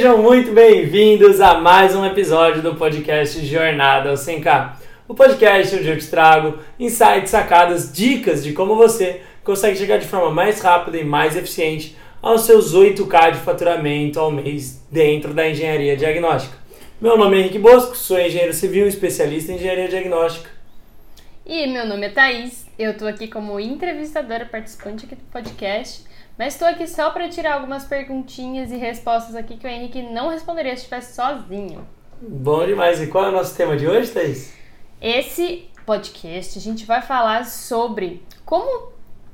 Sejam muito bem-vindos a mais um episódio do podcast Jornada ao 100K. O podcast onde eu te trago insights, sacadas, dicas de como você consegue chegar de forma mais rápida e mais eficiente aos seus 8K de faturamento ao mês dentro da engenharia diagnóstica. Meu nome é Henrique Bosco, sou engenheiro civil, especialista em engenharia diagnóstica. E meu nome é Thaís, eu tô aqui como entrevistadora participante aqui do podcast, mas estou aqui só para tirar algumas perguntinhas e respostas aqui que o Henrique não responderia se estivesse sozinho. Bom demais, e qual é o nosso tema de hoje, Thaís? Esse podcast a gente vai falar sobre como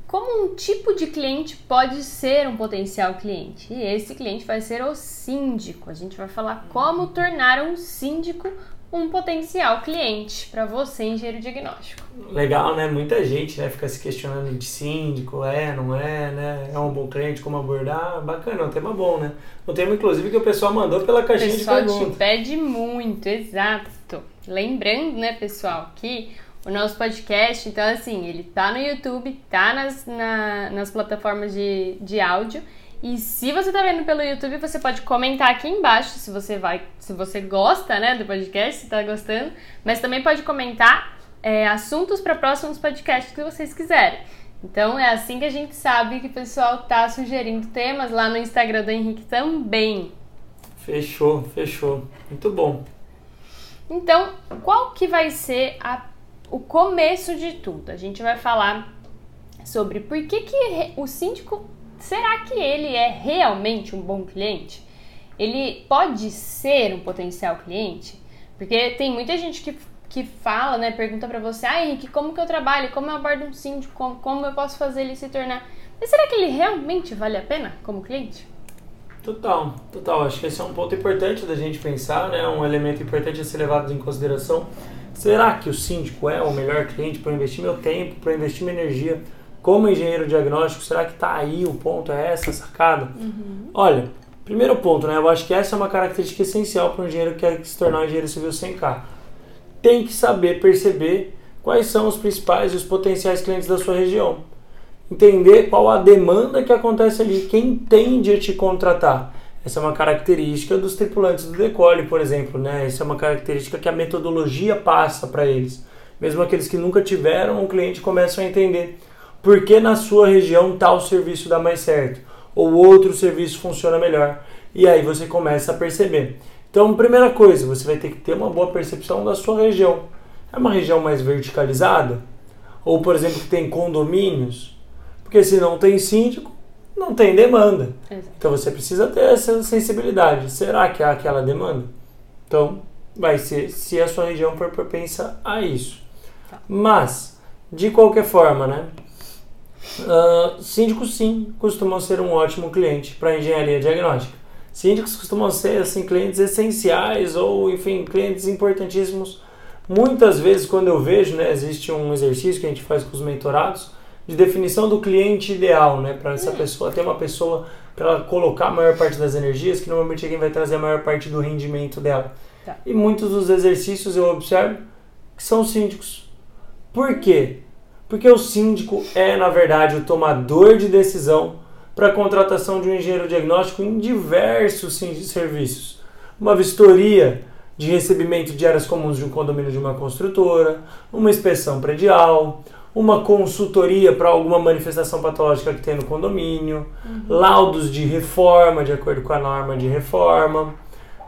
como um tipo de cliente pode ser um potencial cliente. E esse cliente vai ser o síndico. A gente vai falar como tornar um síndico um potencial cliente para você, engenheiro diagnóstico. Legal, né? Muita gente né, fica se questionando de síndico, é, não é, né? É um bom cliente, como abordar. Bacana, é um tema bom, né? Um tema, inclusive, que o pessoal mandou pela caixinha de perguntas. O pessoal te pede muito, exato. Lembrando, né, pessoal, que o nosso podcast, então, assim, ele tá no YouTube, tá nas, na, nas plataformas de, de áudio e se você está vendo pelo YouTube, você pode comentar aqui embaixo se você vai, se você gosta, né, do podcast, se está gostando, mas também pode comentar é, assuntos para próximos podcasts que vocês quiserem. Então é assim que a gente sabe que o pessoal tá sugerindo temas lá no Instagram do Henrique também. Fechou, fechou. Muito bom. Então, qual que vai ser a, o começo de tudo? A gente vai falar sobre por que, que o síndico será que ele é realmente um bom cliente? Ele pode ser um potencial cliente? Porque tem muita gente que, que fala, né, pergunta para você, ah, Henrique, como que eu trabalho? Como eu abordo um síndico? Como, como eu posso fazer ele se tornar... Mas será que ele realmente vale a pena como cliente? Total, total. Acho que esse é um ponto importante da gente pensar, né? Um elemento importante a ser levado em consideração. Será que o síndico é o melhor cliente para investir meu tempo, para investir minha energia? Como engenheiro diagnóstico, será que está aí o ponto? É essa sacada? Uhum. Olha, primeiro ponto, né? Eu acho que essa é uma característica essencial para um engenheiro que quer se tornar um engenheiro civil sem k Tem que saber perceber quais são os principais e os potenciais clientes da sua região. Entender qual a demanda que acontece ali, quem tende a te contratar. Essa é uma característica dos tripulantes do decolle, por exemplo, né? Essa é uma característica que a metodologia passa para eles. Mesmo aqueles que nunca tiveram um cliente começam a entender por que na sua região tal serviço dá mais certo ou outro serviço funciona melhor. E aí você começa a perceber. Então, primeira coisa, você vai ter que ter uma boa percepção da sua região. É uma região mais verticalizada? Ou, por exemplo, que tem condomínios? Porque se não tem síndico, não tem demanda. Exato. Então você precisa ter essa sensibilidade. Será que há aquela demanda? Então, vai ser se a sua região for propensa a isso. Tá. Mas, de qualquer forma, né? Uh, síndicos, sim, costumam ser um ótimo cliente para engenharia diagnóstica. Síndicos costumam ser assim, clientes essenciais ou, enfim, clientes importantíssimos. Muitas vezes, quando eu vejo, né, existe um exercício que a gente faz com os mentorados de definição do cliente ideal, né, para essa pessoa ter uma pessoa para ela colocar a maior parte das energias, que normalmente é quem vai trazer a maior parte do rendimento dela. Tá. E muitos dos exercícios eu observo que são síndicos. Por quê? Porque o síndico é, na verdade, o tomador de decisão para a contratação de um engenheiro diagnóstico em diversos serviços. Uma vistoria de recebimento de áreas comuns de um condomínio de uma construtora, uma inspeção predial, uma consultoria para alguma manifestação patológica que tem no condomínio, uhum. laudos de reforma de acordo com a norma de reforma.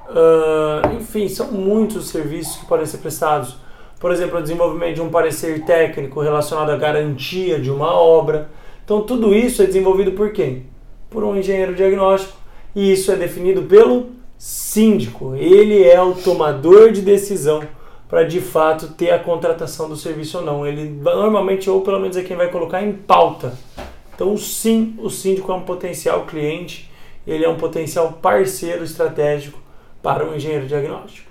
Uh, enfim, são muitos serviços que podem ser prestados por exemplo, o desenvolvimento de um parecer técnico relacionado à garantia de uma obra. Então, tudo isso é desenvolvido por quem? Por um engenheiro diagnóstico. E isso é definido pelo síndico. Ele é o tomador de decisão para de fato ter a contratação do serviço ou não. Ele normalmente, ou pelo menos é quem vai colocar em pauta. Então, sim, o síndico é um potencial cliente, ele é um potencial parceiro estratégico para um engenheiro diagnóstico.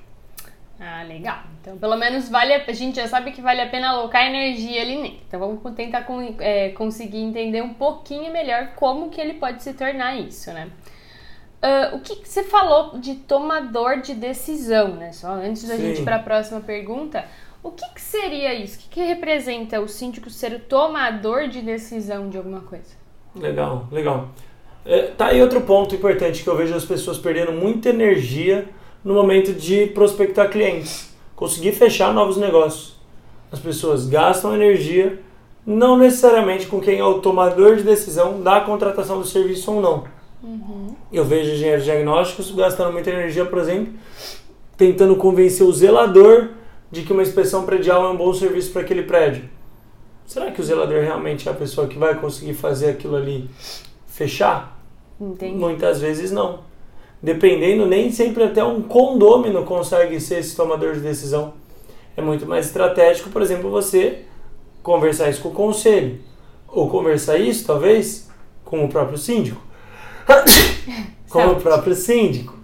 Ah, legal. Então, pelo menos vale a, a gente já sabe que vale a pena alocar energia ali nele. Então, vamos tentar com, é, conseguir entender um pouquinho melhor como que ele pode se tornar isso, né? Uh, o que, que, você falou de tomador de decisão, né? Só antes da Sim. gente ir para a próxima pergunta, o que, que seria isso? O que, que representa o síndico ser o tomador de decisão de alguma coisa? Legal, legal. É, tá aí outro ponto importante que eu vejo as pessoas perdendo muita energia no momento de prospectar clientes, conseguir fechar novos negócios. As pessoas gastam energia não necessariamente com quem é o tomador de decisão da contratação do serviço ou não. Uhum. Eu vejo engenheiros diagnósticos gastando muita energia, por exemplo, tentando convencer o zelador de que uma inspeção predial é um bom serviço para aquele prédio. Será que o zelador realmente é a pessoa que vai conseguir fazer aquilo ali fechar? Entendi. Muitas vezes não. Dependendo, nem sempre até um condômino consegue ser esse tomador de decisão. É muito mais estratégico, por exemplo, você conversar isso com o conselho. Ou conversar isso, talvez, com o próprio síndico. com o próprio síndico.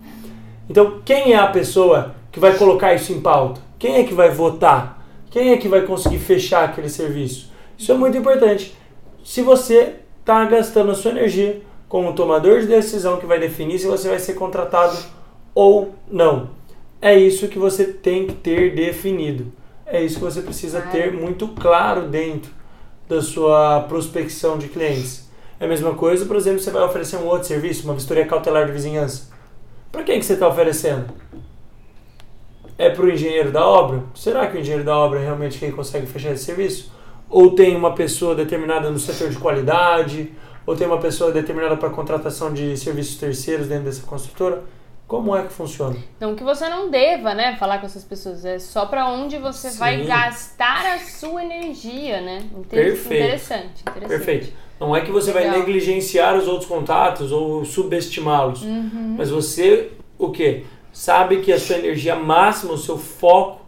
Então, quem é a pessoa que vai colocar isso em pauta? Quem é que vai votar? Quem é que vai conseguir fechar aquele serviço? Isso é muito importante. Se você está gastando a sua energia como tomador de decisão que vai definir se você vai ser contratado ou não. É isso que você tem que ter definido. É isso que você precisa ter muito claro dentro da sua prospecção de clientes. É a mesma coisa, por exemplo, você vai oferecer um outro serviço, uma vistoria cautelar de vizinhança. Para quem que você está oferecendo? É para o engenheiro da obra? Será que o engenheiro da obra é realmente quem consegue fechar esse serviço? Ou tem uma pessoa determinada no setor de qualidade? Ou tem uma pessoa determinada para contratação de serviços terceiros dentro dessa construtora? Como é que funciona? Não que você não deva, né, falar com essas pessoas, é só para onde você Sim. vai gastar a sua energia, né? Inter Perfeito. Interessante, interessante. Perfeito. Não é que você Legal. vai negligenciar os outros contatos ou subestimá-los, uhum. mas você, o quê? Sabe que a sua energia máxima, o seu foco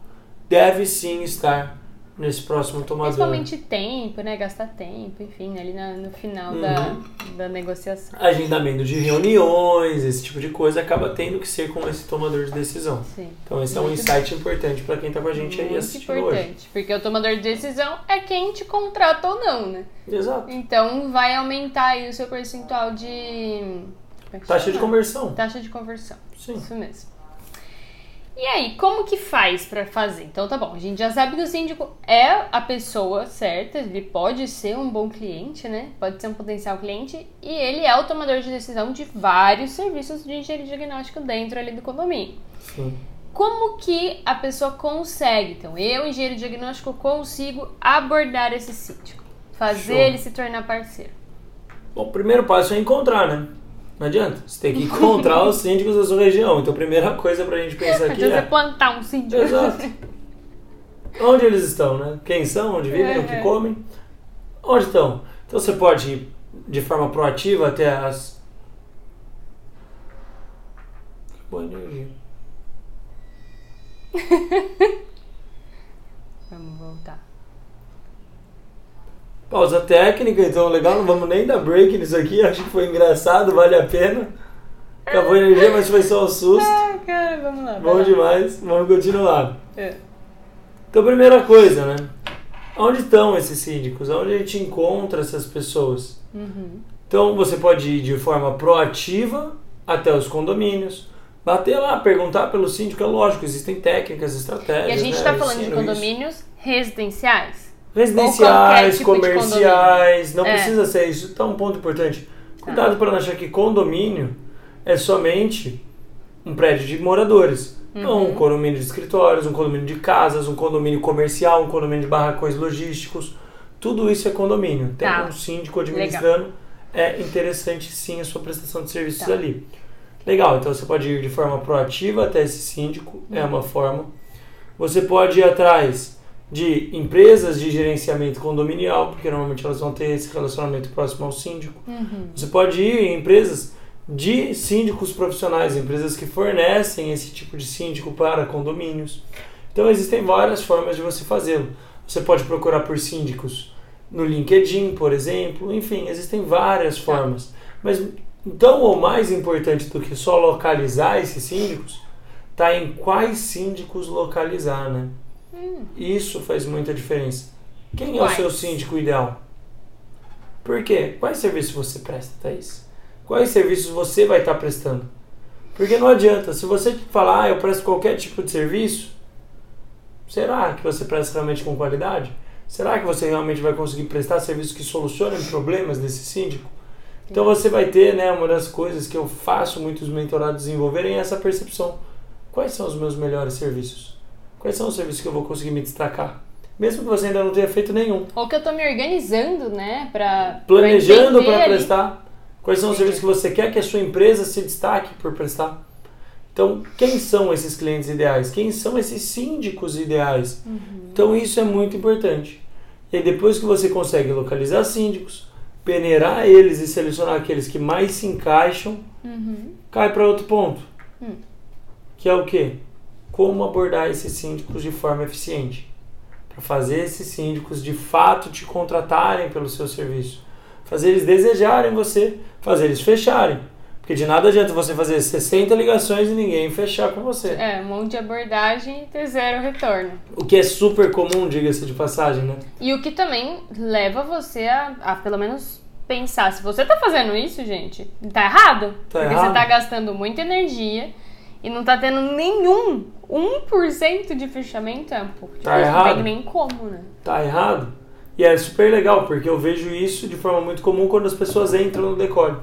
deve sim estar nesse próximo tomador. Principalmente tempo, né? Gastar tempo, enfim, ali na, no final uhum. da, da negociação. Agendamento de reuniões, esse tipo de coisa acaba tendo que ser com esse tomador de decisão. Sim. Então esse Muito é um insight bem. importante para quem está com a gente Muito aí assistindo importante, hoje. porque o tomador de decisão é quem te contrata ou não, né? Exato. Então vai aumentar aí o seu percentual de... É Taxa de conversão. Taxa de conversão. Sim. Isso mesmo. E aí, como que faz para fazer? Então tá bom, a gente já sabe que o síndico é a pessoa certa, ele pode ser um bom cliente, né? Pode ser um potencial cliente e ele é o tomador de decisão de vários serviços de engenharia diagnóstico dentro ali do condomínio. Sim. Como que a pessoa consegue? Então, eu, engenheiro diagnóstico, consigo abordar esse síndico, fazer Show. ele se tornar parceiro. Bom, o primeiro passo é encontrar, né? Não adianta. Você tem que encontrar os síndicos da sua região. Então, a primeira coisa pra gente pensar aqui é... plantar um síndico. Exato. Onde eles estão, né? Quem são, onde vivem, é. o que comem. Onde estão? Então, você pode ir de forma proativa até as... Boa energia. Vamos voltar. Pausa técnica, então legal, não vamos nem dar break nisso aqui, acho que foi engraçado, vale a pena. Acabou a energia, mas foi só um susto. Ah, cara, vamos lá. Bom demais, vamos continuar. É. Então, primeira coisa, né? Onde estão esses síndicos? Onde a gente encontra essas pessoas? Uhum. Então, você pode ir de forma proativa até os condomínios, bater lá, perguntar pelo síndico, é lógico, existem técnicas, estratégias. E a gente está né? falando de condomínios isso. residenciais? Residenciais, tipo comerciais, não é. precisa ser isso. Então, um ponto importante. Cuidado tá. para não achar que condomínio é somente um prédio de moradores. Uhum. Não, um condomínio de escritórios, um condomínio de casas, um condomínio comercial, um condomínio de barracões logísticos. Tudo isso é condomínio. Tem tá. um síndico administrando. Legal. É interessante sim a sua prestação de serviços tá. ali. Legal, então você pode ir de forma proativa até esse síndico, uhum. é uma forma. Você pode ir atrás de empresas de gerenciamento condominial, porque normalmente elas vão ter esse relacionamento próximo ao síndico. Uhum. Você pode ir em empresas de síndicos profissionais, empresas que fornecem esse tipo de síndico para condomínios. Então existem várias formas de você fazê-lo. Você pode procurar por síndicos no LinkedIn, por exemplo, enfim, existem várias tá. formas. Mas tão ou mais importante do que só localizar esses síndicos, está em quais síndicos localizar, né? Hum. Isso faz muita diferença. Quem é o seu síndico ideal? Por quê? Quais serviços você presta, Thaís? Quais serviços você vai estar prestando? Porque não adianta, se você falar, ah, eu presto qualquer tipo de serviço, será que você presta realmente com qualidade? Será que você realmente vai conseguir prestar serviços que solucionem problemas desse síndico? Então você vai ter, né, uma das coisas que eu faço muitos mentorados desenvolverem é essa percepção. Quais são os meus melhores serviços? Quais são os serviços que eu vou conseguir me destacar? Mesmo que você ainda não tenha feito nenhum. Ou que eu tô me organizando, né, pra Planejando para prestar. Quais são os serviços que você quer que a sua empresa se destaque por prestar? Então, quem são esses clientes ideais? Quem são esses síndicos ideais? Então, isso é muito importante. E aí, depois que você consegue localizar síndicos, peneirar eles e selecionar aqueles que mais se encaixam, Uhum. cai para outro ponto. Hum. Que é o quê? Como abordar esses síndicos de forma eficiente. Para fazer esses síndicos de fato te contratarem pelo seu serviço. Fazer eles desejarem você, fazer eles fecharem. Porque de nada adianta você fazer 60 ligações e ninguém fechar com você. É, um monte de abordagem e ter zero retorno. O que é super comum, diga-se de passagem, né? E o que também leva você a, a, pelo menos pensar, se você tá fazendo isso, gente, tá errado. Tá porque errado. você tá gastando muita energia e não tá tendo nenhum 1% de fechamento, é um pouco Tá errado. não tem nem como, né? Tá errado. E é super legal, porque eu vejo isso de forma muito comum quando as pessoas entram no decolle.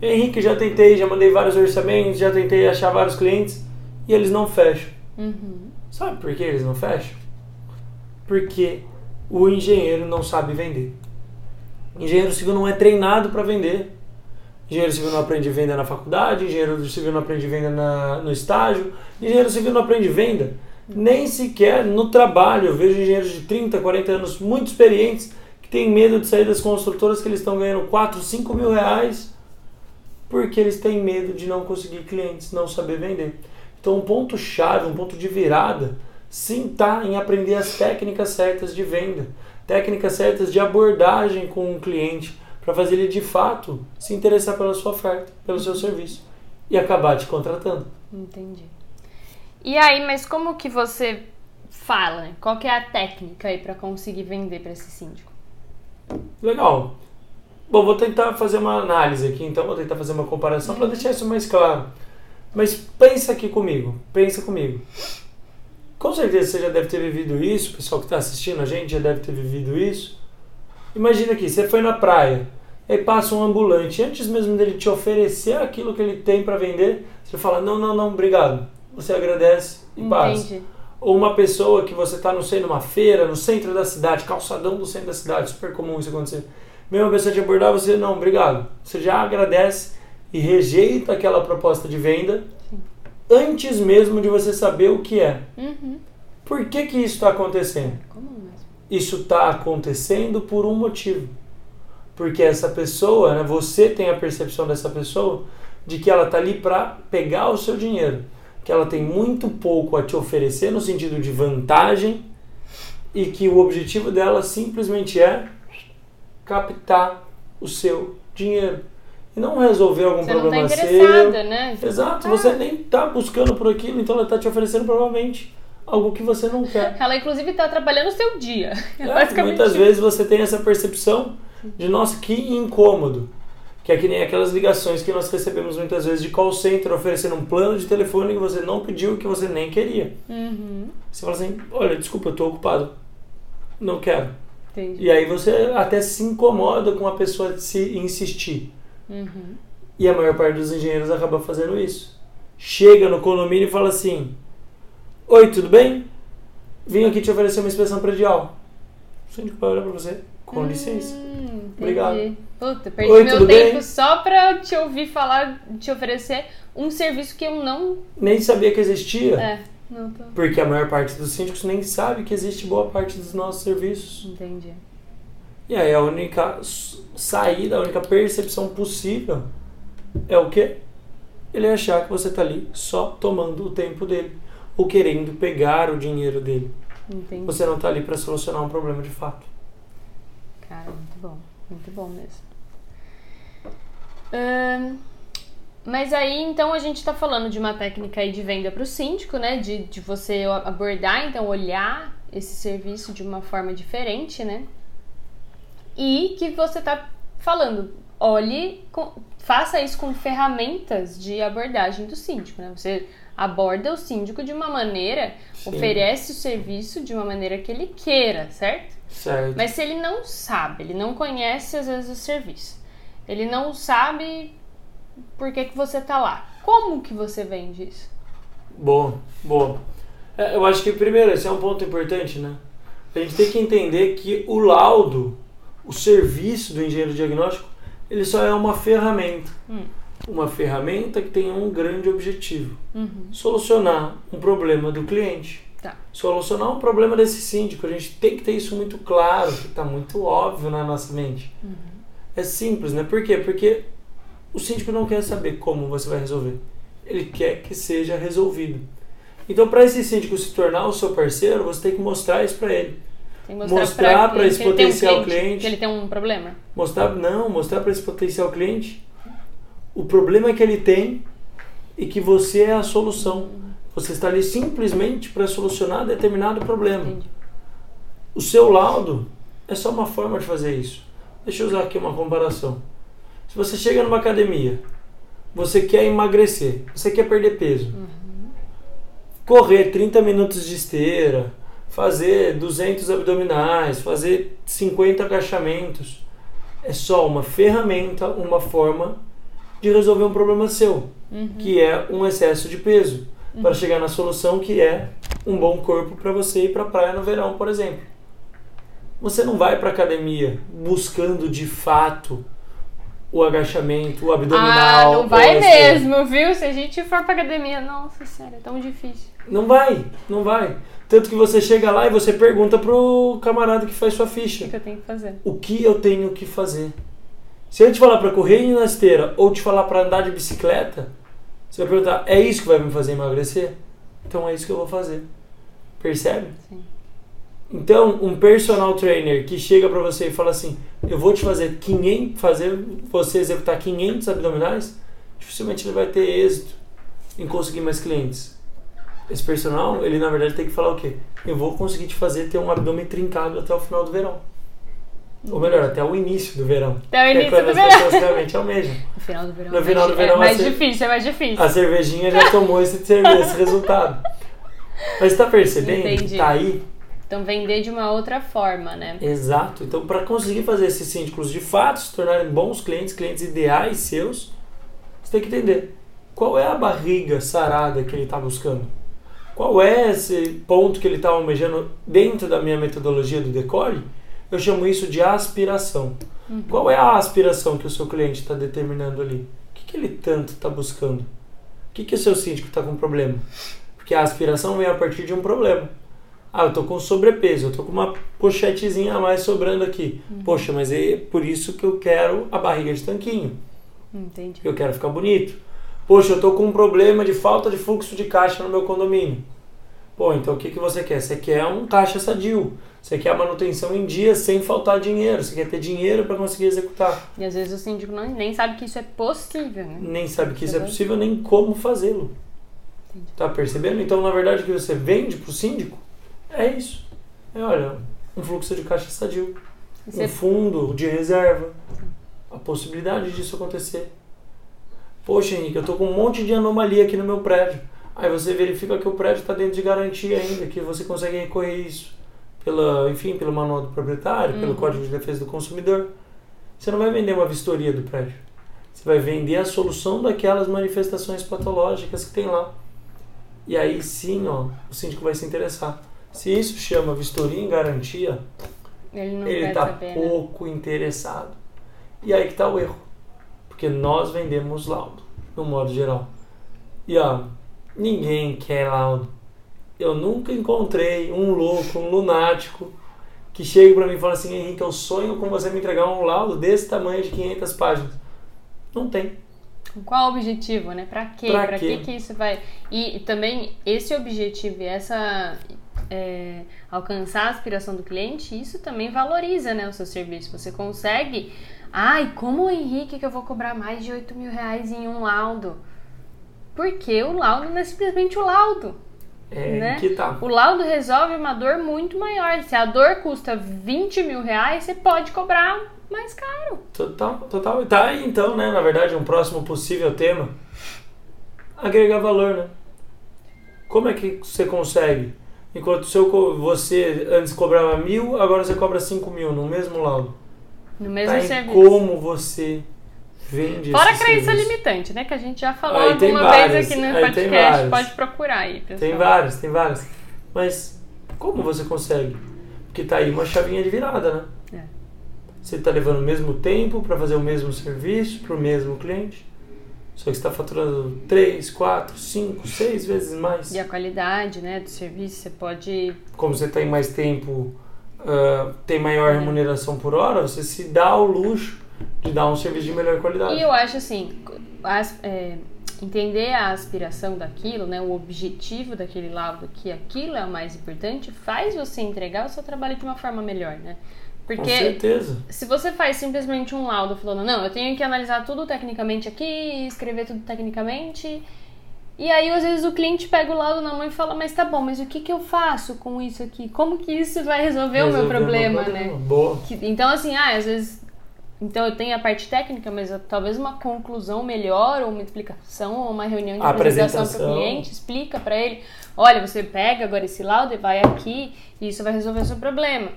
Henrique, já tentei, já mandei vários orçamentos, já tentei achar vários clientes e eles não fecham. Uhum. Sabe por que eles não fecham? Porque o engenheiro não sabe vender. Engenheiro civil não é treinado para vender. Engenheiro civil não aprende venda na faculdade, engenheiro civil não aprende venda na, no estágio, engenheiro civil não aprende venda nem sequer no trabalho. Eu vejo engenheiros de 30, 40 anos muito experientes que têm medo de sair das construtoras que eles estão ganhando 4, 5 mil reais porque eles têm medo de não conseguir clientes, não saber vender. Então, um ponto chave, um ponto de virada, sim está em aprender as técnicas certas de venda, técnicas certas de abordagem com um cliente, para fazer ele de fato se interessar pela sua oferta, pelo seu serviço e acabar te contratando. Entendi. E aí, mas como que você fala? Qual que é a técnica aí pra conseguir vender pra esse síndico? Legal. Bom, vou tentar fazer uma análise aqui, então vou tentar fazer uma comparação para deixar isso mais claro. Mas pensa aqui comigo, pensa comigo. Com certeza você já deve ter vivido isso, o pessoal que está assistindo a gente já deve ter vivido isso. Imagina aqui, você foi na praia, aí passa um ambulante, antes mesmo dele te oferecer aquilo que ele tem para vender, você fala, não, não, não, obrigado. Você agradece e passa. Entendi. Ou uma pessoa que você está, não sei, numa feira, no centro da cidade, calçadão do centro da cidade, super comum isso acontecer. Mesma pessoa te abordar, você, não, obrigado. Você já agradece e rejeita aquela proposta de venda antes mesmo de você saber o que é. Uhum. Por que que isso está acontecendo? Isso está acontecendo por um motivo. Porque essa pessoa, né, você tem a percepção dessa pessoa de que ela está ali para pegar o seu dinheiro. Que ela tem muito pouco a te oferecer no sentido de vantagem e que o objetivo dela simplesmente é captar o seu dinheiro. E não resolver algum Você não tá problema seu. né? Exato, tá- você nem está buscando por aquilo, então ela está te oferecendo provavelmente algo que você não quer. Ela, inclusive, tá atrapalhando o seu dia. É, muitas vezes você tem essa percepção de, nossa, que incômodo. Que é que nem aquelas ligações que nós recebemos muitas vezes de call center oferecendo um plano de telefone que você não pediu que você nem queria. Uhum. Você fala assim, olha, desculpa, eu estou ocupado. Não quero. Entendi. E aí você até se incomoda com a pessoa se insistir. Uhum. E a maior parte dos engenheiros acaba fazendo isso. Chega no condomínio e fala assim: Oi, tudo bem? Vim aqui te oferecer uma inspeção predial. O síndico vai olhar pra você, com licença. Hum, entendi. Obrigado. Puta, perdi Oi, meu tempo bem? só pra te ouvir falar, te oferecer um serviço que eu não. Nem sabia que existia. É, não tô. Porque a maior parte dos síndicos nem sabe que existe boa parte dos nossos serviços. Entendi. E aí a única saída, a única percepção possível é o quê? Ele achar que você tá ali só tomando o tempo dele. Ou querendo pegar o dinheiro dele. Entendi. Você não tá ali para solucionar um problema de fato. Cara, muito bom. Muito bom mesmo. Mas aí, então, a gente tá falando de uma técnica aí de venda pro síndico, né? De, de você abordar, então, olhar esse serviço de uma forma diferente, né? E que você tá falando, olhe, com- faça isso com ferramentas de abordagem do síndico, né? Você aborda o síndico de uma maneira, Sim. oferece o serviço de uma maneira que ele queira, certo? Certo. Mas se ele não sabe, ele não conhece às vezes o serviço, ele não sabe por que, que você tá lá. Como que você vende isso? Boa, boa. É, eu acho que, primeiro, esse é um ponto importante, né? A gente tem que entender que o laudo, o serviço do engenheiro diagnóstico, ele só é uma ferramenta. Hum. Uma ferramenta que tem um grande objetivo: Uhum. solucionar um problema do cliente. Tá. Solucionar um problema desse síndico. A gente tem que ter isso muito claro, que está muito óbvio na nossa mente. É simples, né? Por quê? Porque o síndico não quer saber como você vai resolver. Ele quer que seja resolvido. Então, para esse síndico se tornar o seu parceiro, você tem que mostrar isso para ele. Mostrar pra ele esse tem um potencial cliente. Que ele tem um problema. Mostrar, não, mostrar para esse potencial cliente o problema que ele tem e que você é a solução. Você está ali simplesmente para solucionar determinado problema. Entendi. O seu laudo é só uma forma de fazer isso. Deixa eu usar aqui uma comparação. Se você chega numa academia, você quer emagrecer, você quer perder peso. Correr 30 minutos de esteira, fazer 200 abdominais, fazer 50 agachamentos. É só uma ferramenta, uma forma de resolver um problema seu, que é um excesso de peso, para chegar na solução que é um bom corpo para você ir para a praia no verão, por exemplo. Você não vai para academia buscando de fato o agachamento, o abdominal. ah, não vai mesmo, viu? Se a gente for pra academia, nossa senhora, é tão difícil. Não vai, não vai. Tanto que você chega lá e você pergunta pro camarada que faz sua O ficha: que que eu tenho que fazer? o que eu tenho que fazer? Se eu te falar para correr na esteira ou te falar para andar de bicicleta, você vai perguntar: é isso que vai me fazer emagrecer? Então é isso que eu vou fazer. Percebe? Sim. Então, um personal trainer que chega para você e fala assim: "Eu vou te fazer 500, fazer você executar 500 abdominais", dificilmente ele vai ter êxito em conseguir mais clientes. Esse personal, ele na verdade tem que falar o quê? Eu vou conseguir te fazer ter um abdômen trincado até o final do verão. Ou melhor, até o início do verão. Até o é início quando do as verão. pessoas realmente almejam. No final do verão, No é final do verão é mais você- difícil, é mais difícil. A cervejinha já tomou esse, esse resultado. Mas tá percebendo? Entendi. Tá aí Então vender de uma outra forma, né? Exato. Então, para conseguir fazer esses síndicos de fato se tornarem bons clientes, clientes ideais seus, você tem que entender qual é a barriga sarada que ele está buscando. Qual é esse ponto que ele está almejando dentro da minha metodologia do decore? Eu chamo isso de aspiração. Qual é a aspiração que o seu cliente está determinando ali? O que, que ele tanto está buscando? O que, que o seu síndico está com problema? Porque a aspiração vem a partir de um problema. Ah, eu tô com sobrepeso, eu tô com uma pochetezinha a mais sobrando aqui. Poxa, mas é por isso que eu quero a barriga de tanquinho. Entendi. Eu quero ficar bonito. Poxa, eu tô com um problema de falta de fluxo de caixa no meu condomínio. Pô, então o que, que você quer? Você quer um caixa sadio. Você quer a manutenção em dia sem faltar dinheiro. Você quer ter dinheiro para conseguir executar. E às vezes o síndico não, nem sabe que isso é possível, né? Nem sabe que isso é possível, nem como fazê-lo. Tá percebendo? Então, na verdade, o que você vende pro síndico é isso. É, olha, um fluxo de caixa sadio. Um fundo de reserva. A possibilidade disso acontecer. Poxa, Henrique, eu tô com um monte de anomalia aqui no meu prédio. Aí você verifica que o prédio está dentro de garantia ainda, que você consegue recorrer isso pela, enfim, pelo manual do proprietário, pelo Uhum. Código de Defesa do Consumidor. Você não vai vender uma vistoria do prédio. Você vai vender a solução daquelas manifestações patológicas que tem lá. E aí sim, ó, o síndico vai se interessar. Se isso chama vistoria em garantia, ele está né? pouco interessado. E aí que está o erro. Porque nós vendemos laudo, no modo geral. E ó, ninguém quer laudo. Eu nunca encontrei um louco, um lunático, que chega para mim e fala assim: Henrique, eu sonho com você me entregar um laudo desse tamanho de 500 páginas. Não tem. Com Qual o objetivo, né? Pra quê? Quê? que que isso vai... E, e também esse objetivo e essa... é, alcançar a aspiração do cliente, isso também valoriza, né, o seu serviço. Você consegue... Ai, como o Henrique que eu vou cobrar mais de 8 mil reais em um laudo? Porque o laudo não é simplesmente o laudo. É Né? que tá. O laudo resolve uma dor muito maior. Se a dor custa 20 mil reais, você pode cobrar mais caro. Total, total. Tá aí então, né? Na verdade, um próximo possível tema. Agregar valor, né? Como é que você consegue? Enquanto seu, você antes cobrava mil, agora você cobra cinco mil no mesmo laudo. No mesmo Tá serviço. como você vende Fora a crença limitante, né? Que a gente já falou Aí alguma vez várias, aqui no podcast. Pode procurar aí, pessoal. Tem vários, tem vários. Mas como você consegue? Porque tá aí uma chavinha de virada, né? É. Você tá levando o mesmo tempo para fazer o mesmo serviço para o mesmo cliente. Só que você está faturando 3, 4, 5, 6 vezes mais. E a qualidade, né, do serviço, você pode... Como você tem mais tempo, ah, tem maior Uhum. remuneração por hora, você se dá ao luxo de dar um serviço de melhor qualidade. E eu acho assim, as- é, entender a aspiração daquilo, né, o objetivo daquele laudo, que aquilo é o mais importante, faz você entregar o seu trabalho de uma forma melhor, né? Com Porque certeza. se você faz simplesmente um laudo falando, não, eu tenho que analisar tudo tecnicamente aqui, escrever tudo tecnicamente, e aí às vezes o cliente pega o laudo na mão e fala, mas tá bom, mas o que, que eu faço com isso aqui? Como que isso vai resolver, o meu Resolver problema, problema. né? Boa. Que- então, assim, ah, às vezes. Então, eu tenho a parte técnica, mas talvez uma conclusão melhor, ou uma explicação, ou uma reunião de A apresentação para o cliente, explica para ele: olha, você pega agora esse laudo e vai aqui, e isso vai resolver o seu problema.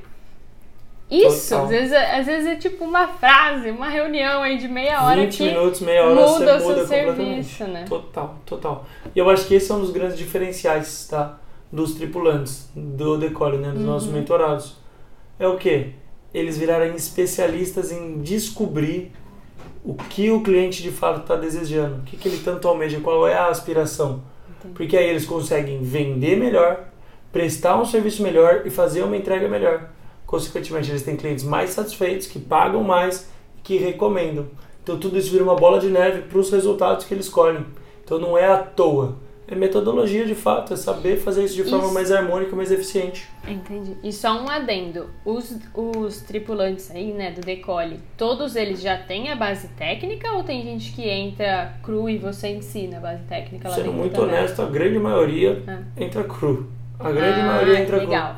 Isso, Total. às vezes, é, às vezes é tipo uma frase, uma reunião aí de meia hora 20 que minutos, meia hora, muda você o seu muda serviço, né? Total, total. E eu acho que esse é um dos grandes diferenciais, tá? Dos tripulantes, do Decore, né? Dos Uhum. nossos mentorados. É o quê? Eles virarem especialistas em descobrir o que o cliente de fato está desejando. O que, que ele tanto almeja, qual é a aspiração. Entendi. Porque aí eles conseguem vender melhor, prestar um serviço melhor e fazer uma entrega melhor. Consequentemente, eles têm clientes mais satisfeitos, que pagam mais e que recomendam. Então, tudo isso vira uma bola de neve para os resultados que eles colhem. Então, não é à toa. É metodologia de fato, é saber fazer isso de forma Isso. mais harmônica, mais eficiente. Entendi. E só um adendo. Os, os tripulantes aí, né, do Decole, todos eles já têm a base técnica ou tem gente que entra cru e você ensina a base técnica lá Sendo dentro muito também? honesto, a grande maioria Ah. entra cru. A grande Ah, maioria entra cru. legal.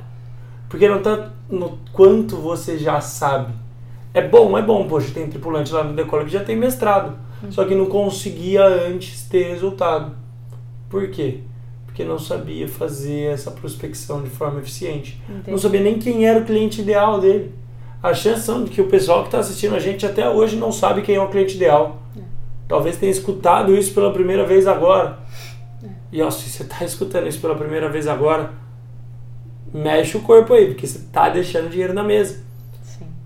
Porque não tá no quanto você já sabe. É bom, é bom, poxa, tem tripulante lá no Decola que já tem mestrado. Só que não conseguia antes ter resultado. Por quê? Porque não sabia fazer essa prospecção de forma eficiente. Entendi. Não sabia nem quem era o cliente ideal dele. A chance são de que o pessoal que está assistindo a gente até hoje não sabe quem é o cliente ideal. Talvez tenha escutado isso pela primeira vez agora. E ó, se você está escutando isso pela primeira vez agora, mexe o corpo aí, porque você está deixando dinheiro na mesa.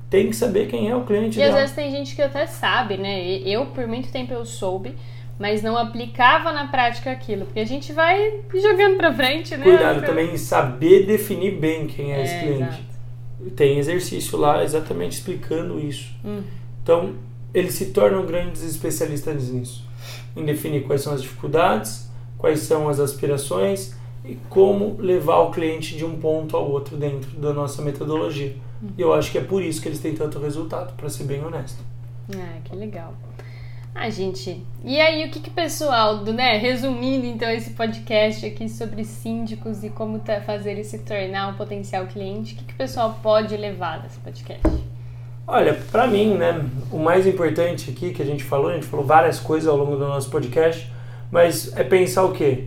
Tem que saber quem é o cliente E às vezes tem gente que até sabe, né? Eu, por muito tempo, eu soube, mas não aplicava na prática aquilo. Porque a gente vai jogando pra frente, né? Cuidado também em saber definir bem quem é, É, esse cliente. exato. Tem exercício lá exatamente explicando isso. Hum. Então, eles se tornam grandes especialistas nisso. Em definir quais são as dificuldades, quais são as aspirações e como levar o cliente de um ponto ao outro dentro da nossa metodologia. E eu acho que é por isso que eles têm tanto resultado, para ser bem honesto. Ah, que legal. Ah, gente, e aí o que que pessoal, do, né, resumindo então esse podcast aqui sobre síndicos e como tá, fazer ele se tornar um potencial cliente, o que que o pessoal pode levar desse podcast? Olha, para mim, né, o mais importante aqui que a gente falou, a gente falou várias coisas ao longo do nosso podcast, mas é pensar o quê?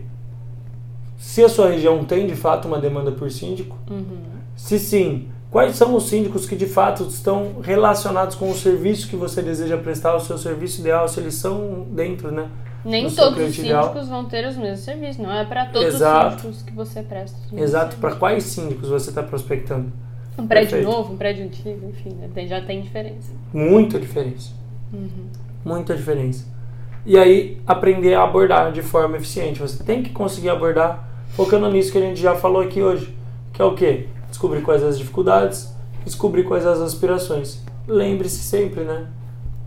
Se a sua região tem de fato uma demanda por síndico, Uhum. se sim, quais são os síndicos que de fato estão relacionados com o serviço que você deseja prestar, o seu serviço ideal, se eles são dentro, né? Nem todos os cliente ideal. síndicos vão ter os mesmos serviços, não é para todos Exato. os síndicos que você presta. Exato, para quais síndicos você está prospectando? Um prédio Perfeito. novo, um prédio antigo, enfim, né, já tem diferença. Muita diferença. Uhum. Muita diferença. E aí, aprender a abordar de forma eficiente. Você tem que conseguir abordar focando nisso que a gente já falou aqui hoje. Que é o quê? Descobrir quais as dificuldades, descobrir quais as aspirações. Lembre-se sempre, né?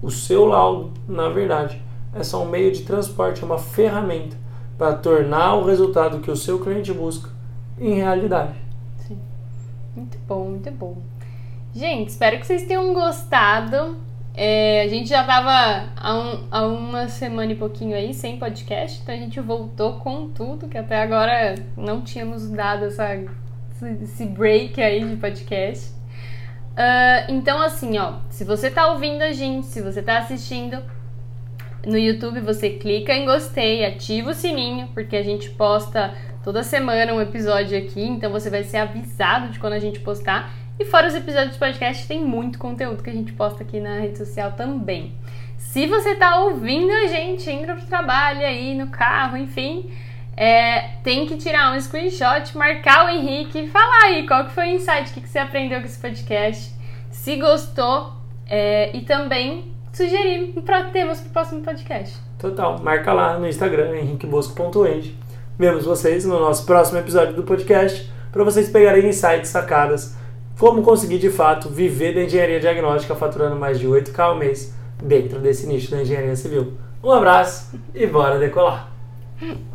O seu laudo, na verdade, é só um meio de transporte, é uma ferramenta para tornar o resultado que o seu cliente busca em realidade. Sim. Muito bom, muito bom. Gente, espero que vocês tenham gostado. É, a gente já tava há, um- há uma semana e pouquinho aí sem podcast, então a gente voltou com tudo, que até agora não tínhamos dado essa, esse break aí de podcast. Ah, então, assim, ó, se você tá ouvindo a gente, se você tá assistindo no YouTube, você clica em gostei, ativa o sininho, porque a gente posta toda semana um episódio aqui, então você vai ser avisado de quando a gente postar. E fora os episódios do podcast, tem muito conteúdo que a gente posta aqui na rede social também. Se você está ouvindo a gente indo para o trabalho aí, no carro, enfim, é, tem que tirar um screenshot, marcar o Henrique e falar aí qual que foi o insight, o que, que você aprendeu com esse podcast, se gostou é, e também sugerir temas para o próximo podcast. Total, marca lá no Instagram, henriquebosco.eng. Vemos vocês no nosso próximo episódio do podcast para vocês pegarem insights, sacadas, como conseguir de fato viver da engenharia diagnóstica faturando mais de 8k ao mês dentro desse nicho da engenharia civil. Um abraço e bora decolar!